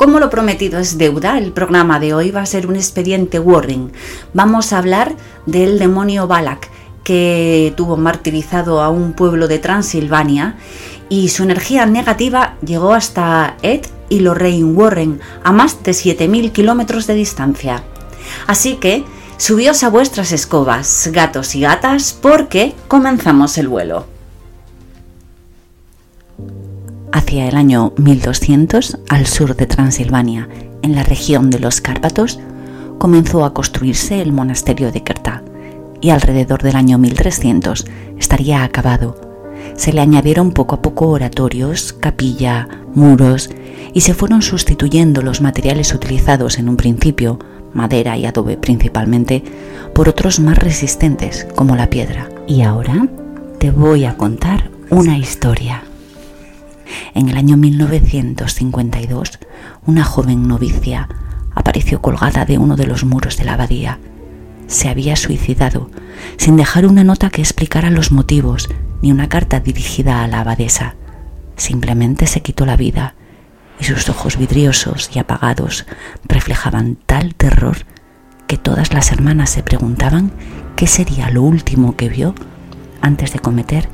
Como lo prometido es deuda, el programa de hoy va a ser un expediente Warren. Vamos a hablar del demonio Balak, que tuvo martirizado a un pueblo de Transilvania y su energía negativa llegó hasta Ed y Lorraine Warren, a más de 7.000 kilómetros de distancia. Así que, subíos a vuestras escobas, gatos y gatas, porque comenzamos el vuelo. Hacia el año 1200, al sur de Transilvania, en la región de los Cárpatos, comenzó a construirse el monasterio de Kerta y alrededor del año 1300 estaría acabado. Se le añadieron poco a poco oratorios, capilla, muros y se fueron sustituyendo los materiales utilizados en un principio, madera y adobe principalmente, por otros más resistentes como la piedra. Y ahora te voy a contar una historia. En el año 1952, una joven novicia apareció colgada de uno de los muros de la abadía. Se había suicidado, sin dejar una nota que explicara los motivos, ni una carta dirigida a la abadesa. Simplemente se quitó la vida y sus ojos vidriosos y apagados reflejaban tal terror que todas las hermanas se preguntaban qué sería lo último que vio antes de cometer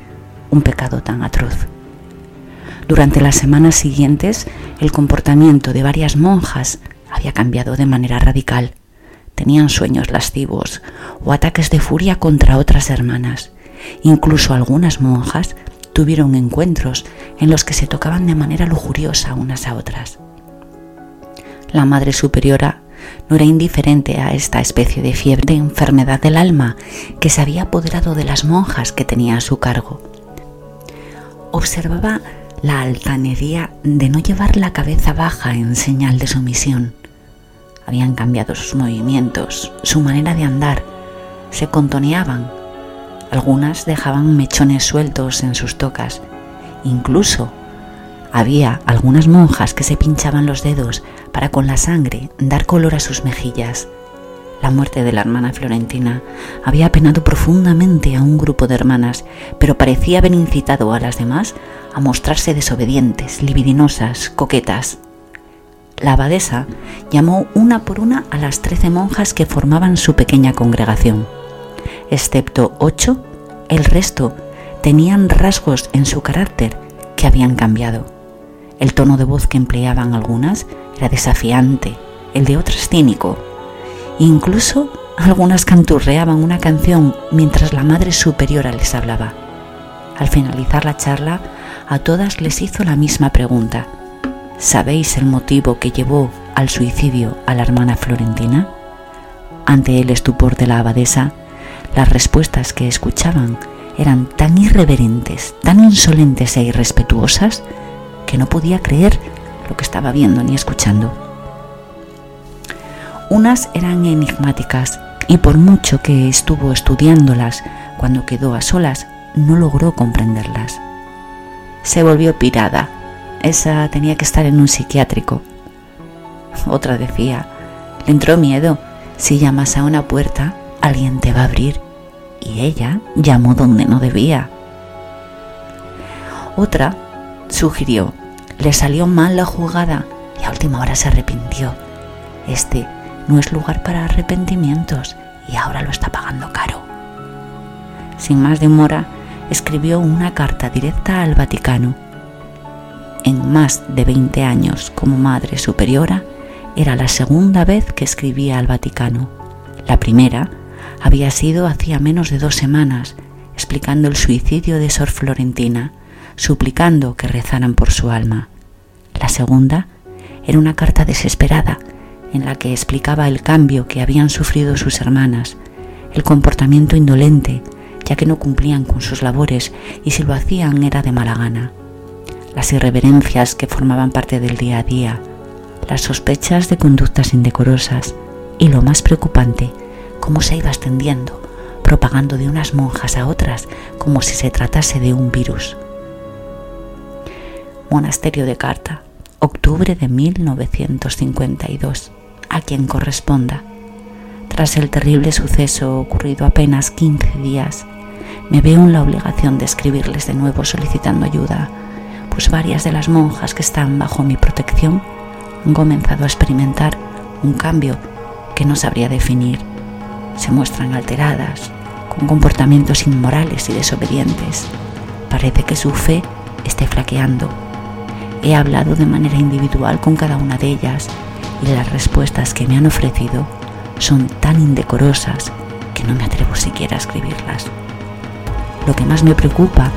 un pecado tan atroz. Durante las semanas siguientes, el comportamiento de varias monjas había cambiado de manera radical. Tenían sueños lascivos o ataques de furia contra otras hermanas. Incluso algunas monjas tuvieron encuentros en los que se tocaban de manera lujuriosa unas a otras. La Madre Superiora no era indiferente a esta especie de fiebre de enfermedad del alma que se había apoderado de las monjas que tenía a su cargo. Observaba la altanería de no llevar la cabeza baja en señal de sumisión. Habían cambiado sus movimientos, su manera de andar, se contoneaban. Algunas dejaban mechones sueltos en sus tocas. Incluso había algunas monjas que se pinchaban los dedos para con la sangre dar color a sus mejillas. La muerte de la hermana Florentina había apenado profundamente a un grupo de hermanas, pero parecía haber incitado a las demás a mostrarse desobedientes, libidinosas, coquetas. La abadesa llamó una por una a las trece monjas que formaban su pequeña congregación. Excepto ocho, el resto tenían rasgos en su carácter que habían cambiado. El tono de voz que empleaban algunas era desafiante, el de otras cínico, Incluso algunas canturreaban una canción mientras la Madre Superiora les hablaba. Al finalizar la charla, a todas les hizo la misma pregunta. ¿Sabéis el motivo que llevó al suicidio a la hermana Florentina? Ante el estupor de la abadesa, las respuestas que escuchaban eran tan irreverentes, tan insolentes e irrespetuosas, que no podía creer lo que estaba viendo ni escuchando. Unas eran enigmáticas y por mucho que estuvo estudiándolas cuando quedó a solas, no logró comprenderlas. Se volvió pirada. Esa tenía que estar en un psiquiátrico. Otra decía, le entró miedo. Si llamas a una puerta, alguien te va a abrir. Y ella llamó donde no debía. Otra sugirió, le salió mal la jugada y a última hora se arrepintió. Este no es lugar para arrepentimientos y ahora lo está pagando caro. Sin más demora, escribió una carta directa al Vaticano. En más de 20 años como Madre Superiora, era la segunda vez que escribía al Vaticano. La primera había sido hacía menos de dos semanas, explicando el suicidio de Sor Florentina, suplicando que rezaran por su alma. La segunda era una carta desesperada en la que explicaba el cambio que habían sufrido sus hermanas, el comportamiento indolente, ya que no cumplían con sus labores y si lo hacían era de mala gana, las irreverencias que formaban parte del día a día, las sospechas de conductas indecorosas y lo más preocupante, cómo se iba extendiendo, propagando de unas monjas a otras como si se tratase de un virus. Monasterio de Carta, octubre de 1952 a quien corresponda. Tras el terrible suceso ocurrido apenas 15 días, me veo en la obligación de escribirles de nuevo solicitando ayuda, pues varias de las monjas que están bajo mi protección han comenzado a experimentar un cambio que no sabría definir. Se muestran alteradas, con comportamientos inmorales y desobedientes. Parece que su fe esté flaqueando. He hablado de manera individual con cada una de ellas y las respuestas que me han ofrecido son tan indecorosas que no me atrevo siquiera a escribirlas. Lo que más me preocupa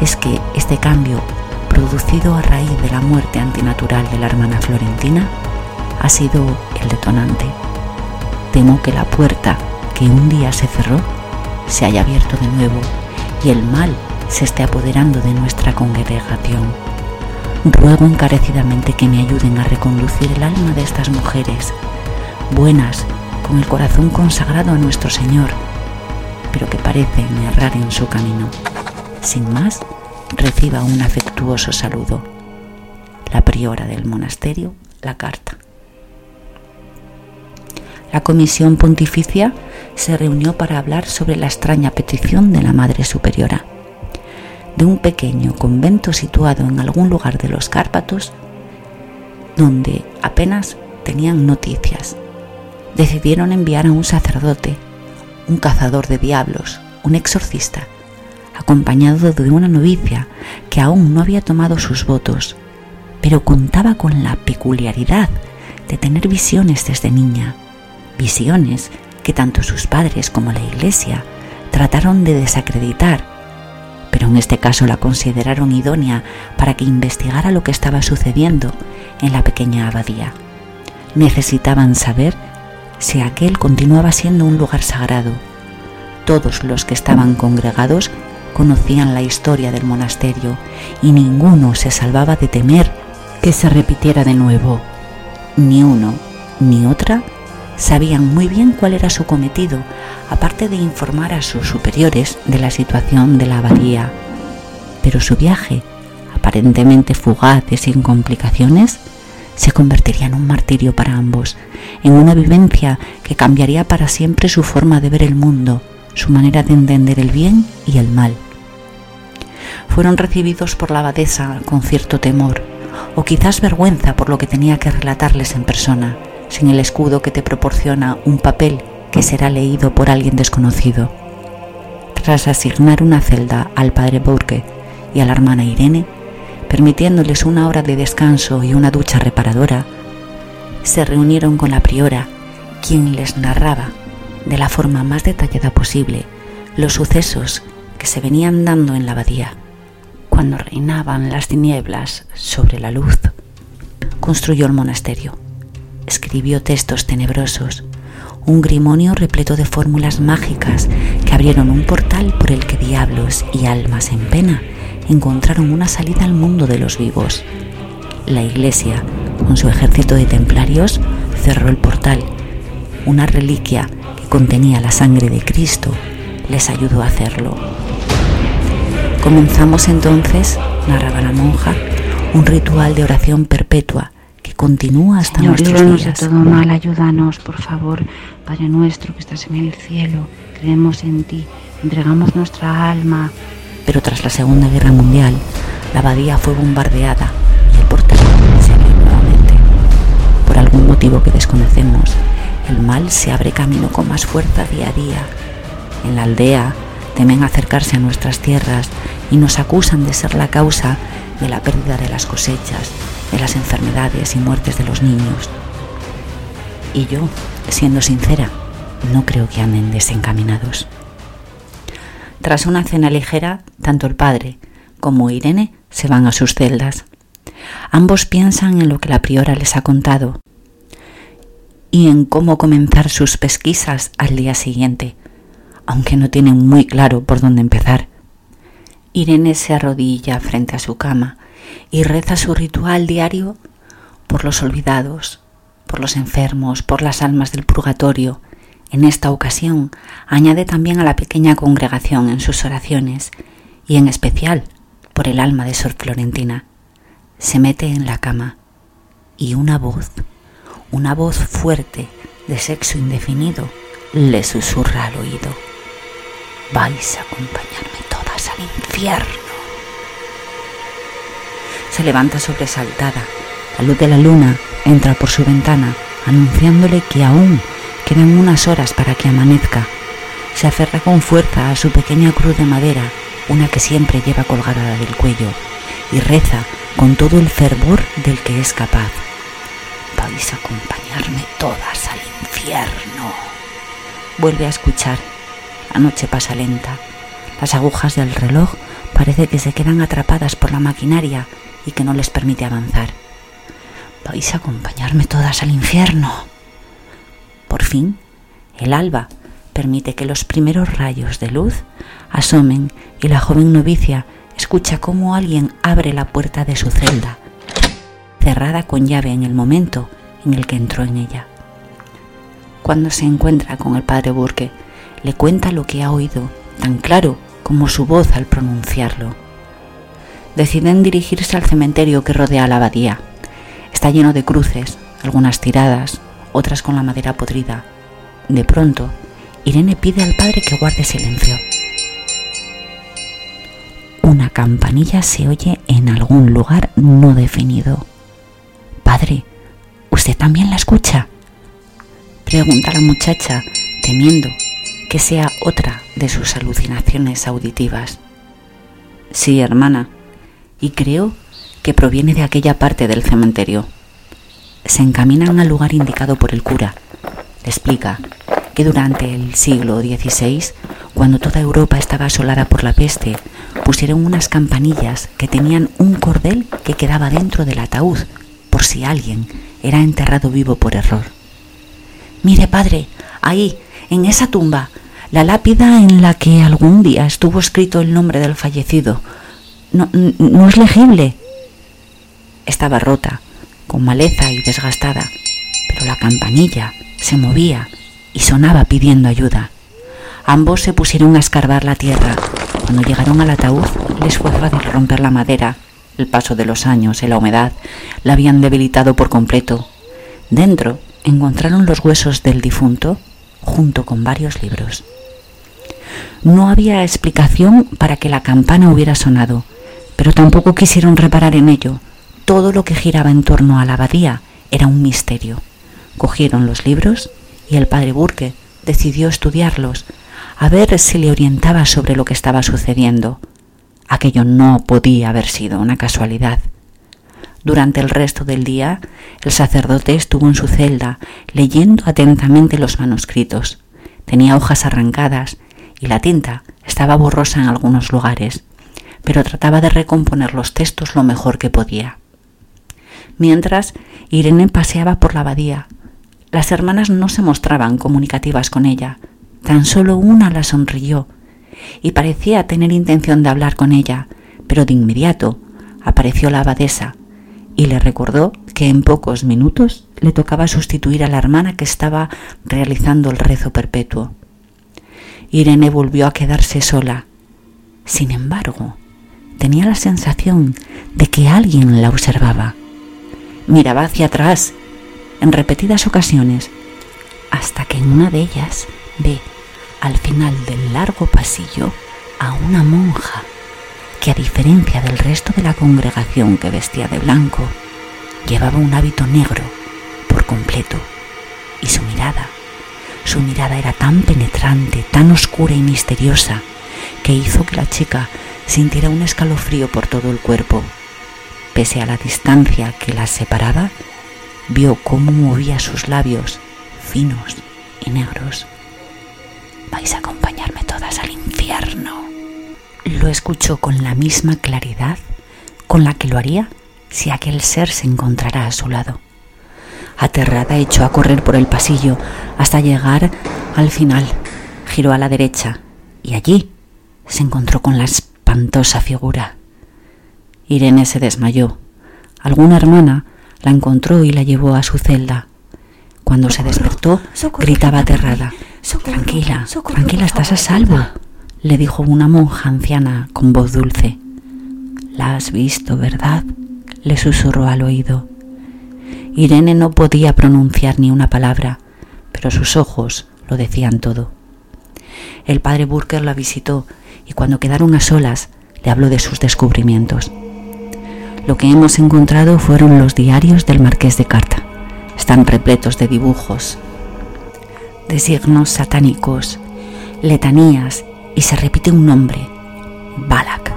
es que este cambio, producido a raíz de la muerte antinatural de la hermana Florentina, ha sido el detonante. Temo que la puerta que un día se cerró se haya abierto de nuevo y el mal se esté apoderando de nuestra congregación. Ruego encarecidamente que me ayuden a reconducir el alma de estas mujeres, buenas con el corazón consagrado a nuestro Señor, pero que parecen errar en su camino. Sin más, reciba un afectuoso saludo. La priora del monasterio, la carta. La comisión pontificia se reunió para hablar sobre la extraña petición de la Madre Superiora. De un pequeño convento situado en algún lugar de los Cárpatos, donde apenas tenían noticias. Decidieron enviar a un sacerdote, un cazador de diablos, un exorcista, acompañado de una novicia que aún no había tomado sus votos, pero contaba con la peculiaridad de tener visiones desde niña, visiones que tanto sus padres como la iglesia trataron de desacreditar, pero en este caso la consideraron idónea para que investigara lo que estaba sucediendo en la pequeña abadía. Necesitaban saber si aquel continuaba siendo un lugar sagrado. Todos los que estaban congregados conocían la historia del monasterio y ninguno se salvaba de temer que se repitiera de nuevo. Ni uno ni otra sabían muy bien cuál era su cometido, aparte de informar a sus superiores de la situación de la abadía. Pero su viaje, aparentemente fugaz y sin complicaciones, se convertiría en un martirio para ambos, en una vivencia que cambiaría para siempre su forma de ver el mundo, su manera de entender el bien y el mal. Fueron recibidos por la abadesa con cierto temor, o quizás vergüenza por lo que tenía que relatarles en persona, sin el escudo que te proporciona un papel que será leído por alguien desconocido. Tras asignar una celda al padre Bourke y a la hermana Irene, permitiéndoles una hora de descanso y una ducha reparadora, se reunieron con la priora, quien les narraba de la forma más detallada posible los sucesos que se venían dando en la abadía, cuando reinaban las tinieblas sobre la luz. Construyó el monasterio, escribió textos tenebrosos, un grimonio repleto de fórmulas mágicas que abrieron un portal por el que diablos y almas en pena encontraron una salida al mundo de los vivos. La iglesia, con su ejército de templarios, cerró el portal. Una reliquia que contenía la sangre de Cristo les ayudó a hacerlo. Comenzamos entonces, narraba la monja, un ritual de oración perpetua que continúa hasta nuestros días. de todo mal, ayúdanos, por favor, Padre nuestro que estás en el cielo, creemos en ti, entregamos nuestra alma, pero tras la Segunda Guerra Mundial, la abadía fue bombardeada y el portal se abrió nuevamente. Por algún motivo que desconocemos, el mal se abre camino con más fuerza día a día. En la aldea temen acercarse a nuestras tierras y nos acusan de ser la causa de la pérdida de las cosechas, de las enfermedades y muertes de los niños. Y yo, siendo sincera, no creo que anden desencaminados. Tras una cena ligera, tanto el padre como Irene se van a sus celdas. Ambos piensan en lo que la priora les ha contado y en cómo comenzar sus pesquisas al día siguiente, aunque no tienen muy claro por dónde empezar. Irene se arrodilla frente a su cama y reza su ritual diario por los olvidados, por los enfermos, por las almas del purgatorio en esta ocasión añade también a la pequeña congregación en sus oraciones y en especial por el alma de Sor Florentina. Se mete en la cama y una voz, una voz fuerte de sexo indefinido, le susurra al oído. Vais a acompañarme todas al infierno. Se levanta sobresaltada, La luz de la luna entra por su ventana, anunciándole que aún quedan unas horas para que amanezca. Se aferra con fuerza a su pequeña cruz de madera, una que siempre lleva colgada del cuello, y reza con todo el fervor del que es capaz. Vais a acompañarme todas al infierno. Vuelve a escuchar. La noche pasa lenta. Las agujas del reloj parece que se quedan atrapadas por la maquinaria y que no les permite avanzar. Vais a acompañarme todas al infierno. Por fin, el alba permite que los primeros rayos de luz asomen y la joven novicia escucha cómo alguien abre la puerta de su celda, cerrada con llave en el momento en el que entró en ella. Cuando se encuentra con el padre Burke, le cuenta lo que ha oído, tan claro como su voz al pronunciarlo. Deciden dirigirse al cementerio que rodea la abadía. Está lleno de cruces, algunas tiradas, otras con la madera podrida. De pronto, Irene pide al padre que guarde silencio. Una campanilla se oye en algún lugar no definido. Padre, ¿usted también la escucha? Pregunta la muchacha, temiendo que sea otra de sus alucinaciones auditivas. Sí, hermana, y creo que proviene de aquella parte del cementerio. Se encaminan al lugar indicado por el cura. Le explica que durante el siglo XVI, cuando toda Europa estaba asolada por la peste, pusieron unas campanillas que tenían un cordel que quedaba dentro del ataúd, por si alguien era enterrado vivo por error. Mire, padre, ahí, en esa tumba, la lápida en la que algún día estuvo escrito el nombre del fallecido. No, es legible. Estaba rota, con maleza y desgastada, pero la campanilla se movía y sonaba pidiendo ayuda. Ambos se pusieron a escarbar la tierra. Cuando llegaron al ataúd les fue fácil romper la madera. El paso de los años y la humedad la habían debilitado por completo. Dentro encontraron los huesos del difunto junto con varios libros. No había explicación para que la campana hubiera sonado, pero tampoco quisieron reparar en ello. Todo lo que giraba en torno a la abadía era un misterio. Cogieron los libros y el padre Burke decidió estudiarlos, a ver si le orientaba sobre lo que estaba sucediendo. Aquello no podía haber sido una casualidad. Durante el resto del día, el sacerdote estuvo en su celda leyendo atentamente los manuscritos. Tenía hojas arrancadas y la tinta estaba borrosa en algunos lugares, pero trataba de recomponer los textos lo mejor que podía. Mientras, Irene paseaba por la abadía. Las hermanas no se mostraban comunicativas con ella, tan solo una la sonrió y parecía tener intención de hablar con ella, pero de inmediato apareció la abadesa y le recordó que en pocos minutos le tocaba sustituir a la hermana que estaba realizando el rezo perpetuo. Irene volvió a quedarse sola. Sin embargo, tenía la sensación de que alguien la observaba. Miraba hacia atrás en repetidas ocasiones, hasta que en una de ellas ve al final del largo pasillo a una monja que a diferencia del resto de la congregación que vestía de blanco, llevaba un hábito negro por completo y su mirada, su mirada era tan penetrante, tan oscura y misteriosa, que hizo que la chica sintiera un escalofrío por todo el cuerpo. Pese a la distancia que las separaba, vio cómo movía sus labios finos y negros. Vais a acompañarme todas al infierno lo escuchó con la misma claridad con la que lo haría si aquel ser se encontrara a su lado. Aterrada echó a correr por el pasillo hasta llegar al final. Giró a la derecha y allí se encontró con la espantosa figura. Irene se desmayó. Alguna hermana la encontró y la llevó a su celda. Cuando se despertó, gritaba aterrada. Tranquila, tranquila, estás a salvo le dijo una monja anciana con voz dulce. La has visto, ¿verdad? le susurró al oído. Irene no podía pronunciar ni una palabra, pero sus ojos lo decían todo. El padre Burker la visitó y cuando quedaron a solas le habló de sus descubrimientos. Lo que hemos encontrado fueron los diarios del marqués de Carta. Están repletos de dibujos, de signos satánicos, letanías y se repite un nombre, Balak.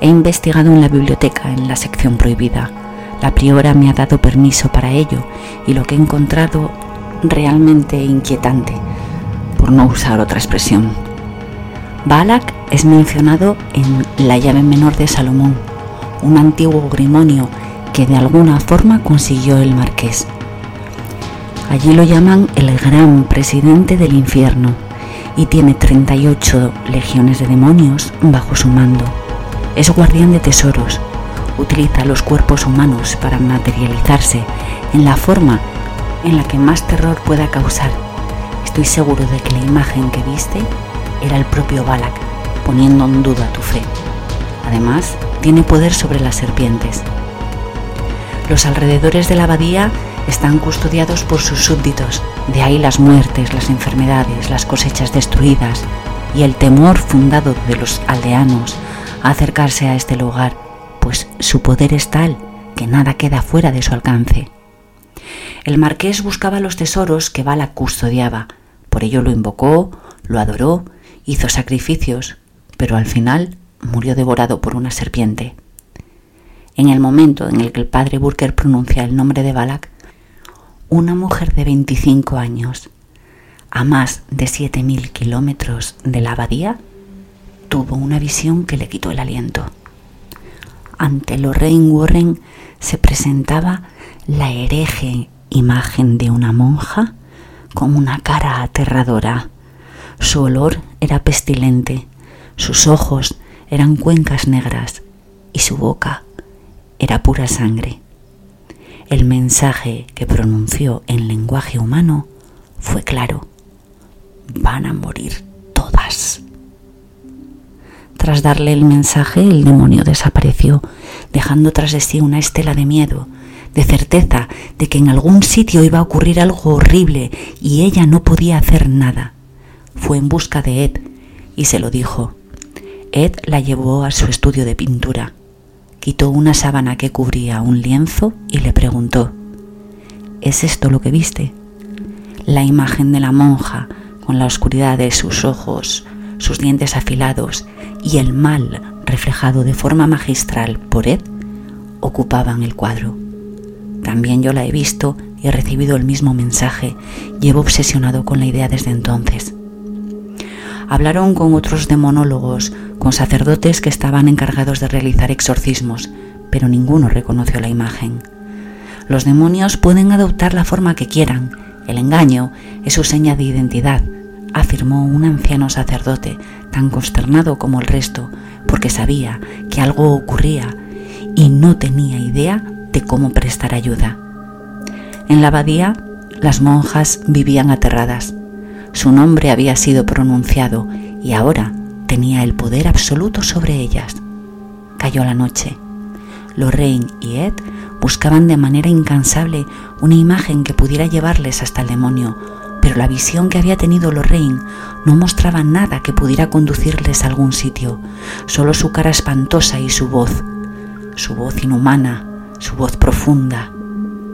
He investigado en la biblioteca, en la sección prohibida. La priora me ha dado permiso para ello y lo que he encontrado realmente inquietante, por no usar otra expresión. Balak es mencionado en la llave menor de Salomón, un antiguo grimonio que de alguna forma consiguió el marqués. Allí lo llaman el gran presidente del infierno y tiene 38 legiones de demonios bajo su mando. Es guardián de tesoros, utiliza los cuerpos humanos para materializarse en la forma en la que más terror pueda causar. Estoy seguro de que la imagen que viste era el propio Balak, poniendo en duda tu fe. Además, tiene poder sobre las serpientes. Los alrededores de la abadía están custodiados por sus súbditos, de ahí las muertes, las enfermedades, las cosechas destruidas y el temor fundado de los aldeanos a acercarse a este lugar, pues su poder es tal que nada queda fuera de su alcance. El marqués buscaba los tesoros que Bala custodiaba, por ello lo invocó, lo adoró, hizo sacrificios, pero al final murió devorado por una serpiente. En el momento en el que el padre Burker pronuncia el nombre de Balak, una mujer de 25 años, a más de 7.000 kilómetros de la abadía, tuvo una visión que le quitó el aliento. Ante Lorraine Warren se presentaba la hereje imagen de una monja con una cara aterradora. Su olor era pestilente, sus ojos eran cuencas negras y su boca era pura sangre. El mensaje que pronunció en lenguaje humano fue claro. Van a morir todas. Tras darle el mensaje, el demonio desapareció, dejando tras de sí una estela de miedo, de certeza de que en algún sitio iba a ocurrir algo horrible y ella no podía hacer nada. Fue en busca de Ed y se lo dijo. Ed la llevó a su estudio de pintura. Quitó una sábana que cubría un lienzo y le preguntó, ¿Es esto lo que viste? La imagen de la monja, con la oscuridad de sus ojos, sus dientes afilados y el mal reflejado de forma magistral por Ed, ocupaban el cuadro. También yo la he visto y he recibido el mismo mensaje. Llevo obsesionado con la idea desde entonces. Hablaron con otros demonólogos, con sacerdotes que estaban encargados de realizar exorcismos, pero ninguno reconoció la imagen. Los demonios pueden adoptar la forma que quieran, el engaño es su seña de identidad, afirmó un anciano sacerdote, tan consternado como el resto, porque sabía que algo ocurría y no tenía idea de cómo prestar ayuda. En la abadía, las monjas vivían aterradas. Su nombre había sido pronunciado y ahora tenía el poder absoluto sobre ellas. Cayó la noche. Lorraine y Ed buscaban de manera incansable una imagen que pudiera llevarles hasta el demonio, pero la visión que había tenido Lorraine no mostraba nada que pudiera conducirles a algún sitio, solo su cara espantosa y su voz, su voz inhumana, su voz profunda,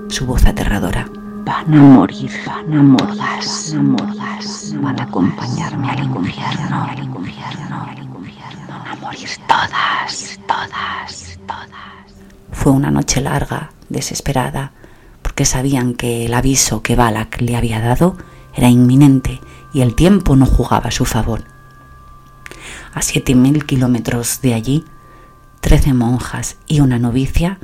su voz aterradora. Van a morir, van a morir, todas, van a acompañarme al infierno, al infierno, al infierno, van a morir todas, todas, todas. Fue una noche larga, desesperada, porque sabían que el aviso que Balak le había dado era inminente y el tiempo no jugaba a su favor. A siete mil kilómetros de allí, trece monjas y una novicia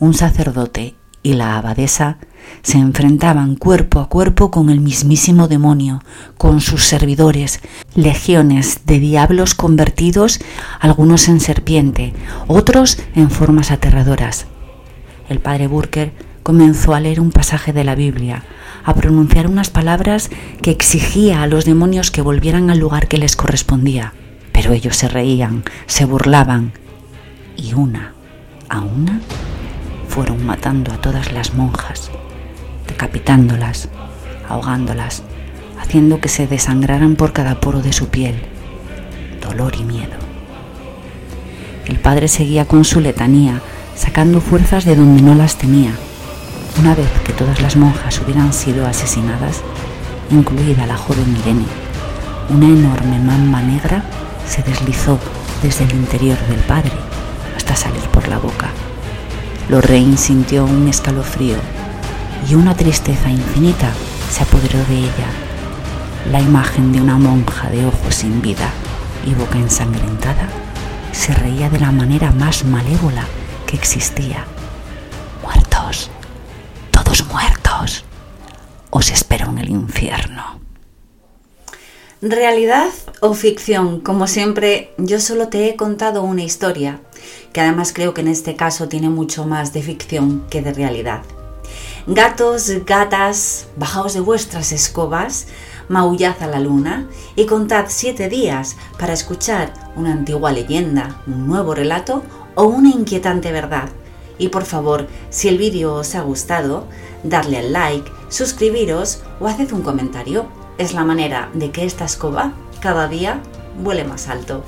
un sacerdote y la abadesa se enfrentaban cuerpo a cuerpo con el mismísimo demonio, con sus servidores, legiones de diablos convertidos, algunos en serpiente, otros en formas aterradoras. El padre Burker comenzó a leer un pasaje de la Biblia, a pronunciar unas palabras que exigía a los demonios que volvieran al lugar que les correspondía. Pero ellos se reían, se burlaban, y una a una fueron matando a todas las monjas, decapitándolas, ahogándolas, haciendo que se desangraran por cada poro de su piel. Dolor y miedo. El padre seguía con su letanía, sacando fuerzas de donde no las tenía. Una vez que todas las monjas hubieran sido asesinadas, incluida la joven Irene, una enorme mamba negra se deslizó desde el interior del padre hasta salir por la boca. Lorraine sintió un escalofrío y una tristeza infinita se apoderó de ella. La imagen de una monja de ojos sin vida y boca ensangrentada se reía de la manera más malévola que existía. Muertos, todos muertos. Os espero en el infierno. Realidad o ficción, como siempre, yo solo te he contado una historia, que además creo que en este caso tiene mucho más de ficción que de realidad. Gatos, gatas, bajaos de vuestras escobas, maullad a la luna y contad siete días para escuchar una antigua leyenda, un nuevo relato o una inquietante verdad. Y por favor, si el vídeo os ha gustado, darle al like, suscribiros o haced un comentario es la manera de que esta escoba cada día vuele más alto.